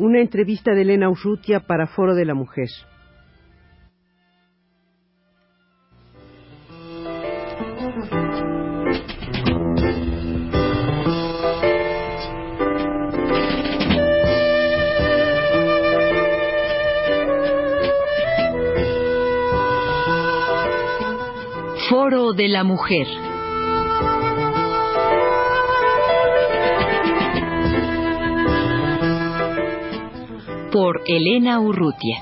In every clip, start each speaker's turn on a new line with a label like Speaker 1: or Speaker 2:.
Speaker 1: Una entrevista de Elena Urrutia para Foro de la Mujer.
Speaker 2: Foro de la Mujer. Por Elena Urrutia.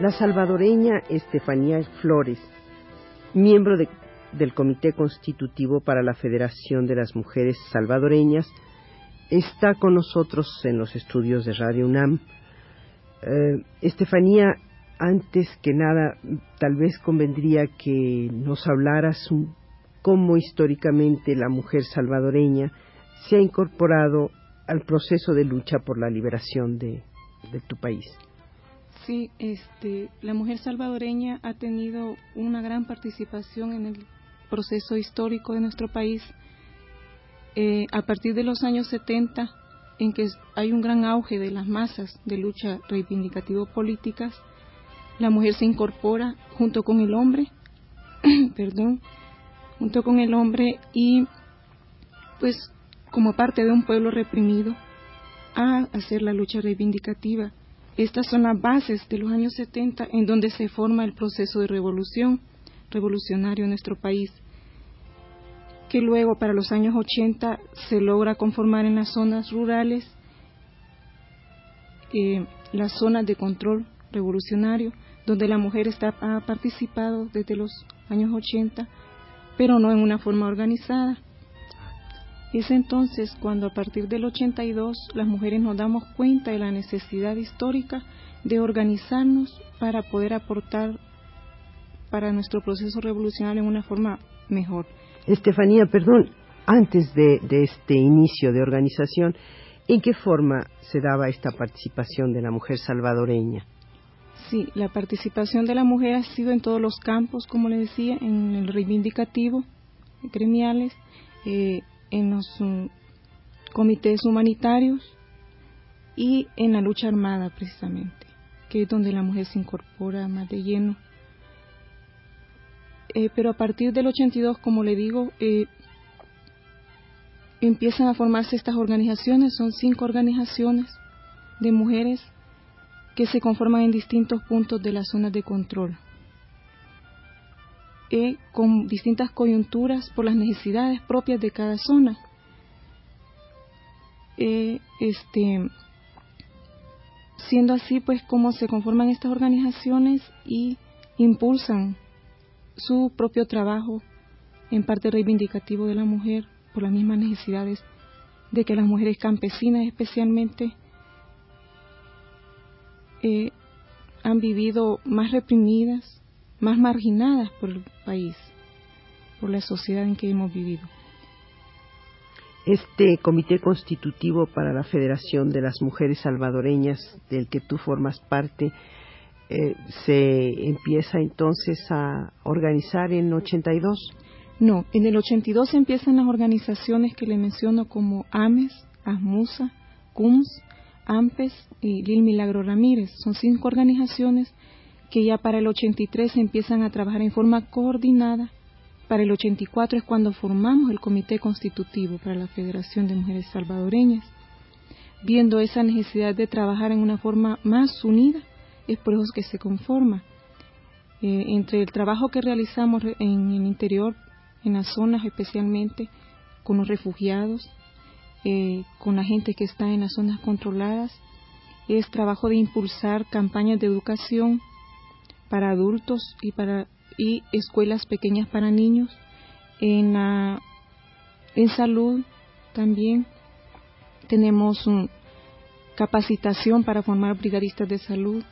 Speaker 1: La salvadoreña Estefanía Flores, miembro de del Comité Constitutivo para la Federación de las Mujeres Salvadoreñas, está con nosotros en los estudios de Radio UNAM. Eh, Estefanía, antes que nada, tal vez convendría que nos hablaras cómo históricamente la mujer salvadoreña se ha incorporado al proceso de lucha por la liberación de, tu país.
Speaker 3: Sí, este, la mujer salvadoreña ha tenido una gran participación en el proceso histórico de nuestro país, eh, a partir de los años 70, en que hay un gran auge de las masas de lucha reivindicativo-políticas, la mujer se incorpora junto con el hombre, perdón, junto con el hombre y pues como parte de un pueblo reprimido a hacer la lucha reivindicativa. Estas son las bases de los años 70 en donde se forma el proceso de revolución revolucionario en nuestro país que luego para los años 80 se logra conformar en las zonas rurales eh, las zonas de control revolucionario, donde la mujer está, ha participado desde los años 80, pero no en una forma organizada. Es entonces cuando a partir del 82 las mujeres nos damos cuenta de la necesidad histórica de organizarnos para poder aportar para nuestro proceso revolucionario en una forma mejor.
Speaker 1: Estefanía, perdón, antes de, este inicio de organización, ¿en qué forma se daba esta participación de la mujer salvadoreña?
Speaker 3: Sí, la participación de la mujer ha sido en todos los campos, como le decía, en el reivindicativo, gremiales, eh, en los mm, comités humanitarios y en la lucha armada, precisamente, que es donde la mujer se incorpora más de lleno. Eh, pero a partir del 82, como le digo, eh, empiezan a formarse estas organizaciones, son cinco organizaciones de mujeres que se conforman en distintos puntos de las zonas de control, eh, con distintas coyunturas por las necesidades propias de cada zona. este, siendo así, pues, cómo se conforman estas organizaciones y impulsan su propio trabajo en parte reivindicativo de la mujer por las mismas necesidades de que las mujeres campesinas especialmente eh, han vivido más reprimidas, más marginadas por el país, por la sociedad en que hemos vivido.
Speaker 1: Este comité constitutivo para la Federación de las Mujeres Salvadoreñas, del que tú formas parte, eh, se empieza entonces a organizar en 82?
Speaker 3: No, en el 82 empiezan las organizaciones que le menciono como AMES, ASMUSA, CUMS, AMPES y Lil Milagro Ramírez. Son cinco organizaciones que ya para el 83 empiezan a trabajar en forma coordinada. Para el 84 es cuando formamos el Comité Constitutivo para la Federación de Mujeres Salvadoreñas, viendo esa necesidad de trabajar en una forma más unida es por eso que se conforma. Eh, entre el trabajo que realizamos en el interior, en las zonas especialmente, con los refugiados, eh, con la gente que está en las zonas controladas, es trabajo de impulsar campañas de educación para adultos y para y escuelas pequeñas para niños en la en salud también tenemos capacitación para formar brigadistas de salud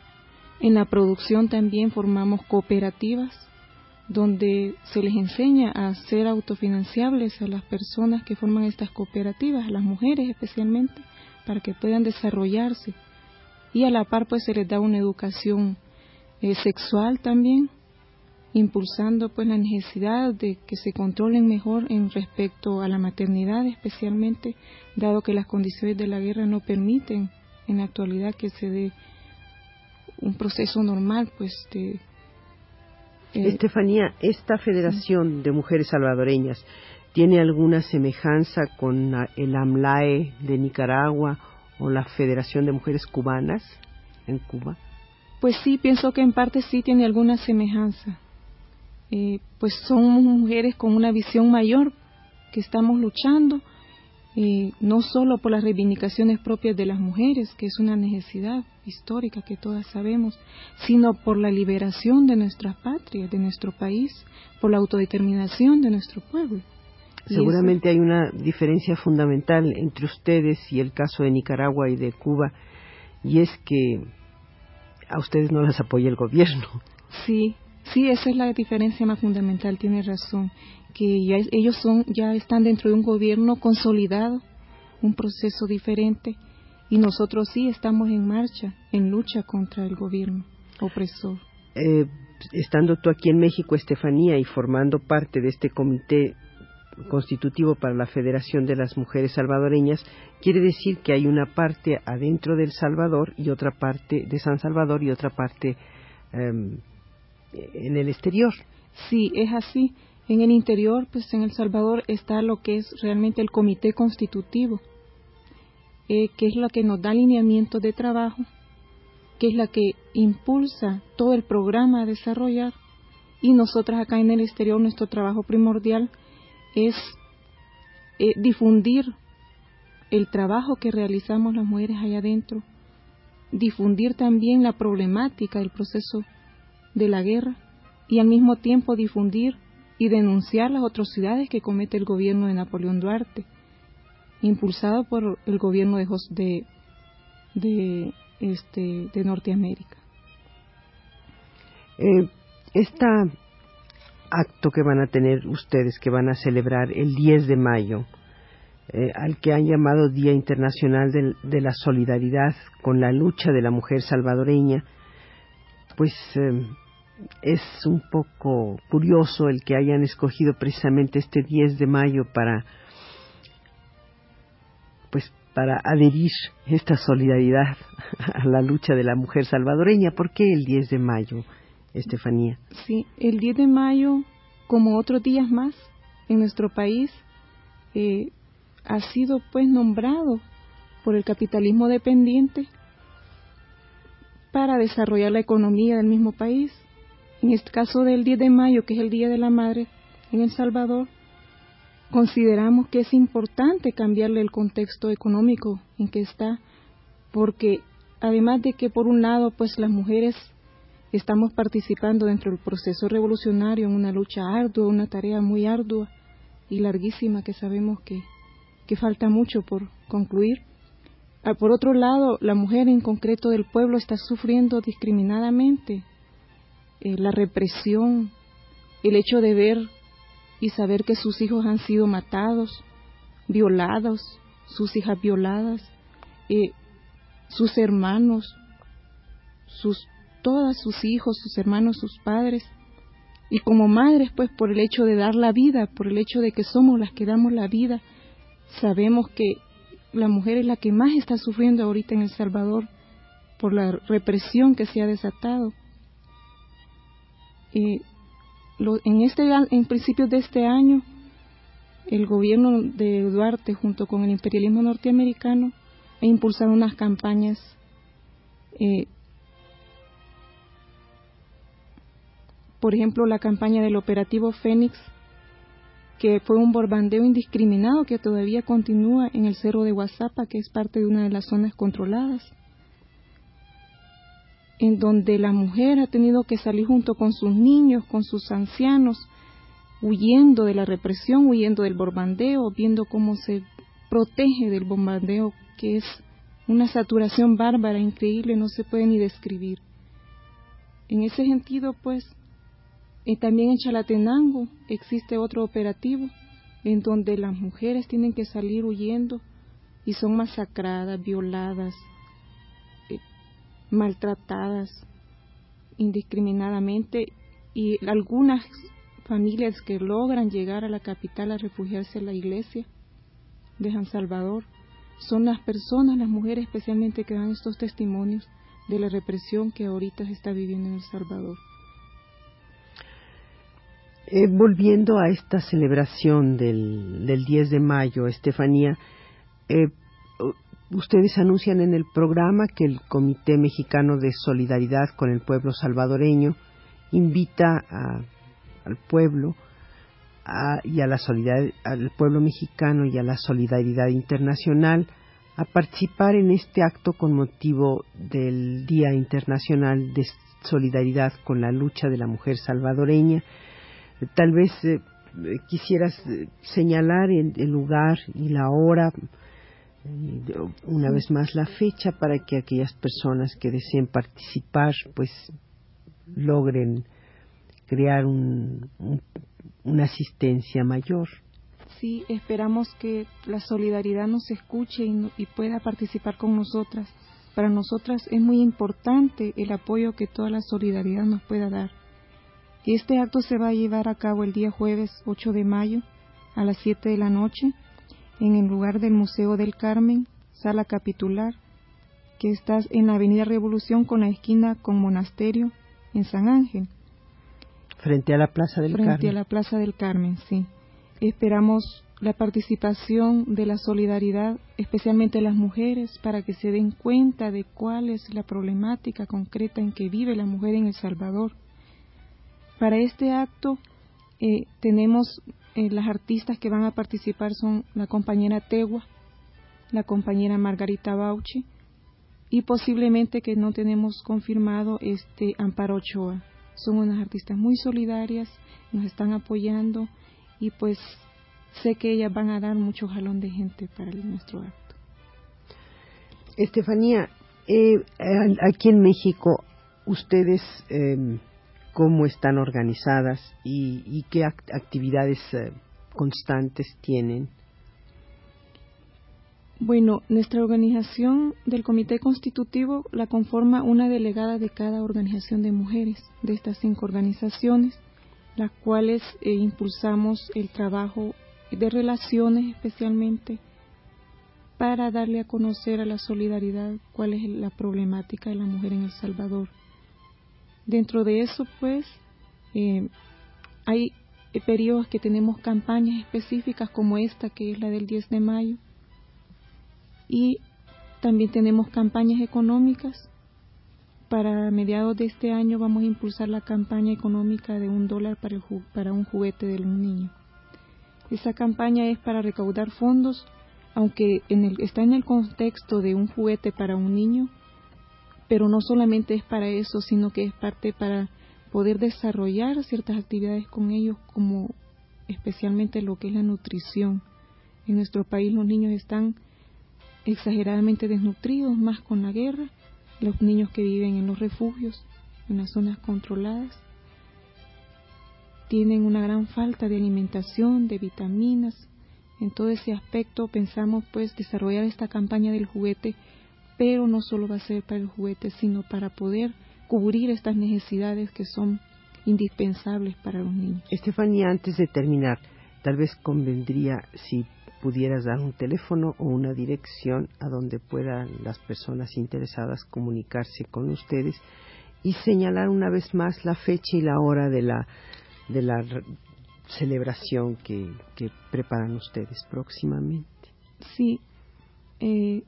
Speaker 3: en la producción también formamos cooperativas donde se les enseña a ser autofinanciables a las personas que forman estas cooperativas, a las mujeres especialmente, para que puedan desarrollarse. Y a la par pues se les da una educación eh, sexual también impulsando pues la necesidad de que se controlen mejor en respecto a la maternidad especialmente dado que las condiciones de la guerra no permiten en la actualidad que se dé un proceso normal pues de
Speaker 1: Estefanía, esta Federación de Mujeres Salvadoreñas tiene alguna semejanza con el AMLAE de Nicaragua o la Federación de Mujeres Cubanas en Cuba?
Speaker 3: Pues sí, pienso que en parte sí tiene alguna semejanza. Eh, pues son mujeres con una visión mayor que estamos luchando, eh, no solo por las reivindicaciones propias de las mujeres, que es una necesidad histórica que todas sabemos, sino por la liberación de nuestra patria, de nuestro país, por la autodeterminación de nuestro pueblo.
Speaker 1: Seguramente hay una diferencia fundamental entre ustedes y el caso de Nicaragua y de Cuba, y es que a ustedes no las apoya el gobierno.
Speaker 3: Sí, sí, esa es la diferencia más fundamental, tiene razón, que ellos son, ya están dentro de un gobierno consolidado, un proceso diferente, y nosotros sí estamos en marcha, en lucha contra el gobierno opresor.
Speaker 1: Eh, estando tú aquí en México, Estefanía, y formando parte de este comité constitutivo para la Federación de las Mujeres Salvadoreñas, quiere decir que hay una parte adentro del Salvador y otra parte de San Salvador y otra parte em, en el exterior.
Speaker 3: Sí, es así. En el interior, pues en El Salvador está lo que es realmente el comité constitutivo, eh, que es la que nos da alineamiento de trabajo, que es la que impulsa todo el programa a desarrollar y nosotras acá en el exterior nuestro trabajo primordial es eh, difundir el trabajo que realizamos las mujeres allá adentro, difundir también la problemática del proceso de la guerra y al mismo tiempo difundir y denunciar las atrocidades que comete el gobierno de Napoleón Duarte, impulsado por el gobierno de, de, de, este, de Norteamérica.
Speaker 1: Esta acto que van a tener ustedes, que van a celebrar el 10 de mayo, eh, al que han llamado Día Internacional de, la Solidaridad con la lucha de la mujer salvadoreña, pues eh, es un poco curioso el que hayan escogido precisamente este 10 de mayo para pues para adherir esta solidaridad a la lucha de la mujer salvadoreña. ¿Por qué el 10 de mayo? Estefanía.
Speaker 3: Sí, el 10 de mayo, como otros días más en nuestro país, eh, ha sido pues nombrado por el capitalismo dependiente para desarrollar la economía del mismo país. En este caso del 10 de mayo, que es el Día de la Madre en El Salvador, consideramos que es importante cambiarle el contexto económico en que está, porque además de que por un lado pues las mujeres Estamos participando dentro del proceso revolucionario en una lucha ardua, una tarea muy ardua y larguísima que sabemos que, que falta mucho por concluir. Ah, por otro lado, la mujer en concreto del pueblo está sufriendo discriminadamente eh, la represión, el hecho de ver y saber que sus hijos han sido matados, violados, sus hijas violadas, eh, sus hermanos, sus todos sus hijos, sus hermanos, sus padres. Y como madres, pues por el hecho de dar la vida, por el hecho de que somos las que damos la vida, sabemos que la mujer es la que más está sufriendo ahorita en El Salvador por la represión que se ha desatado. Eh, en, este, en principios de este año, el gobierno de Duarte, junto con el imperialismo norteamericano, ha impulsado unas campañas eh, por ejemplo, la campaña del operativo Fénix, que fue un bombardeo indiscriminado que todavía continúa en el cerro de Guasapa, que es parte de una de las zonas controladas, en donde la mujer ha tenido que salir junto con sus niños, con sus ancianos, huyendo de la represión, huyendo del bombardeo, viendo cómo se protege del bombardeo, que es una saturación bárbara, increíble, no se puede ni describir. En ese sentido, pues, y también en Chalatenango existe otro operativo en donde las mujeres tienen que salir huyendo y son masacradas, violadas, eh, maltratadas indiscriminadamente y algunas familias que logran llegar a la capital a refugiarse en la iglesia de San Salvador son las personas, las mujeres especialmente que dan estos testimonios de la represión que ahorita se está viviendo en El Salvador.
Speaker 1: Eh, volviendo a esta celebración del, del 10 de mayo, Estefanía, eh, ustedes anuncian en el programa que el Comité Mexicano de Solidaridad con el Pueblo Salvadoreño invita al pueblo y a la solidaridad, al pueblo mexicano y a la solidaridad internacional a participar en este acto con motivo del Día Internacional de Solidaridad con la lucha de la mujer salvadoreña. Tal vez eh, quisieras eh, señalar el, lugar y la hora, una vez más la fecha para que aquellas personas que deseen participar pues logren crear una asistencia mayor.
Speaker 3: Sí, esperamos que la solidaridad nos escuche y, pueda participar con nosotras. Para nosotras es muy importante el apoyo que toda la solidaridad nos pueda dar. Este acto se va a llevar a cabo el día jueves 8 de mayo a las 7 de la noche en el lugar del Museo del Carmen, sala capitular, que está en la Avenida Revolución con la esquina con Monasterio en San Ángel.
Speaker 1: Frente a la Plaza del
Speaker 3: Carmen.
Speaker 1: Frente
Speaker 3: a la Plaza del Carmen, sí. Esperamos la participación de la solidaridad, especialmente las mujeres, para que se den cuenta de cuál es la problemática concreta en que vive la mujer en El Salvador. Para este acto eh, tenemos eh, las artistas que van a participar son la compañera Tegua, la compañera Margarita Bauchi y posiblemente que no tenemos confirmado este Amparo Ochoa. Son unas artistas muy solidarias, nos están apoyando y pues sé que ellas van a dar mucho jalón de gente para nuestro acto.
Speaker 1: Estefanía, eh, aquí en México, ustedes eh, cómo están organizadas y, qué actividades eh, constantes tienen.
Speaker 3: Bueno, nuestra organización del Comité Constitutivo la conforma una delegada de cada organización de mujeres de estas cinco organizaciones, las cuales eh, impulsamos el trabajo de relaciones especialmente para darle a conocer a la solidaridad cuál es la problemática de la mujer en El Salvador. Dentro de eso, pues, eh, hay periodos que tenemos campañas específicas como esta, que es la del 10 de mayo, y también tenemos campañas económicas. Para mediados de este año vamos a impulsar la campaña económica de un dólar para, para un juguete de un niño. Esa campaña es para recaudar fondos, aunque en el, está en el contexto de un juguete para un niño, pero no solamente es para eso, sino que es parte para poder desarrollar ciertas actividades con ellos, como especialmente lo que es la nutrición. En nuestro país los niños están exageradamente desnutridos, más con la guerra, los niños que viven en los refugios, en las zonas controladas, tienen una gran falta de alimentación, de vitaminas. En todo ese aspecto pensamos pues desarrollar esta campaña del juguete, pero no solo va a ser para el juguete, sino para poder cubrir estas necesidades que son indispensables para los niños.
Speaker 1: Estefanía, antes de terminar, tal vez convendría si pudieras dar un teléfono o una dirección a donde puedan las personas interesadas comunicarse con ustedes y señalar una vez más la fecha y la hora de la, de la celebración que, preparan ustedes próximamente.
Speaker 3: Sí, eh,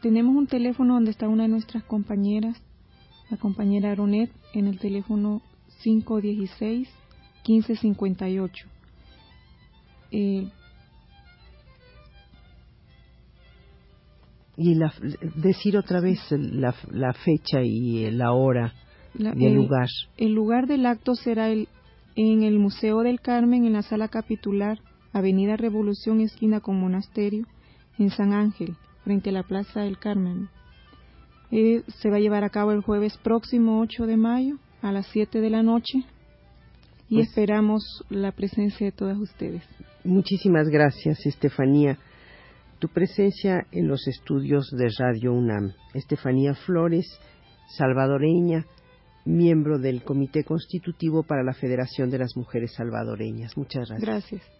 Speaker 3: tenemos un teléfono donde está una de nuestras compañeras, la compañera Aronet, en el teléfono 516-1558. Eh,
Speaker 1: y la, decir otra vez la, la fecha y la hora y el, lugar.
Speaker 3: El lugar del acto será el, en el Museo del Carmen, en la sala capitular, Avenida Revolución, esquina con Monasterio, en San Ángel, frente a la Plaza del Carmen. Eh, se va a llevar a cabo el jueves próximo 8 de mayo a las 7 de la noche y pues esperamos la presencia de todas ustedes.
Speaker 1: Muchísimas gracias, Estefanía tu presencia en los estudios de Radio UNAM. Estefanía Flores, salvadoreña, miembro del Comité Constitutivo para la Federación de las Mujeres Salvadoreñas. Muchas gracias.
Speaker 3: Gracias.